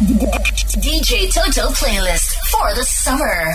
DJ Toto playlist for the summer.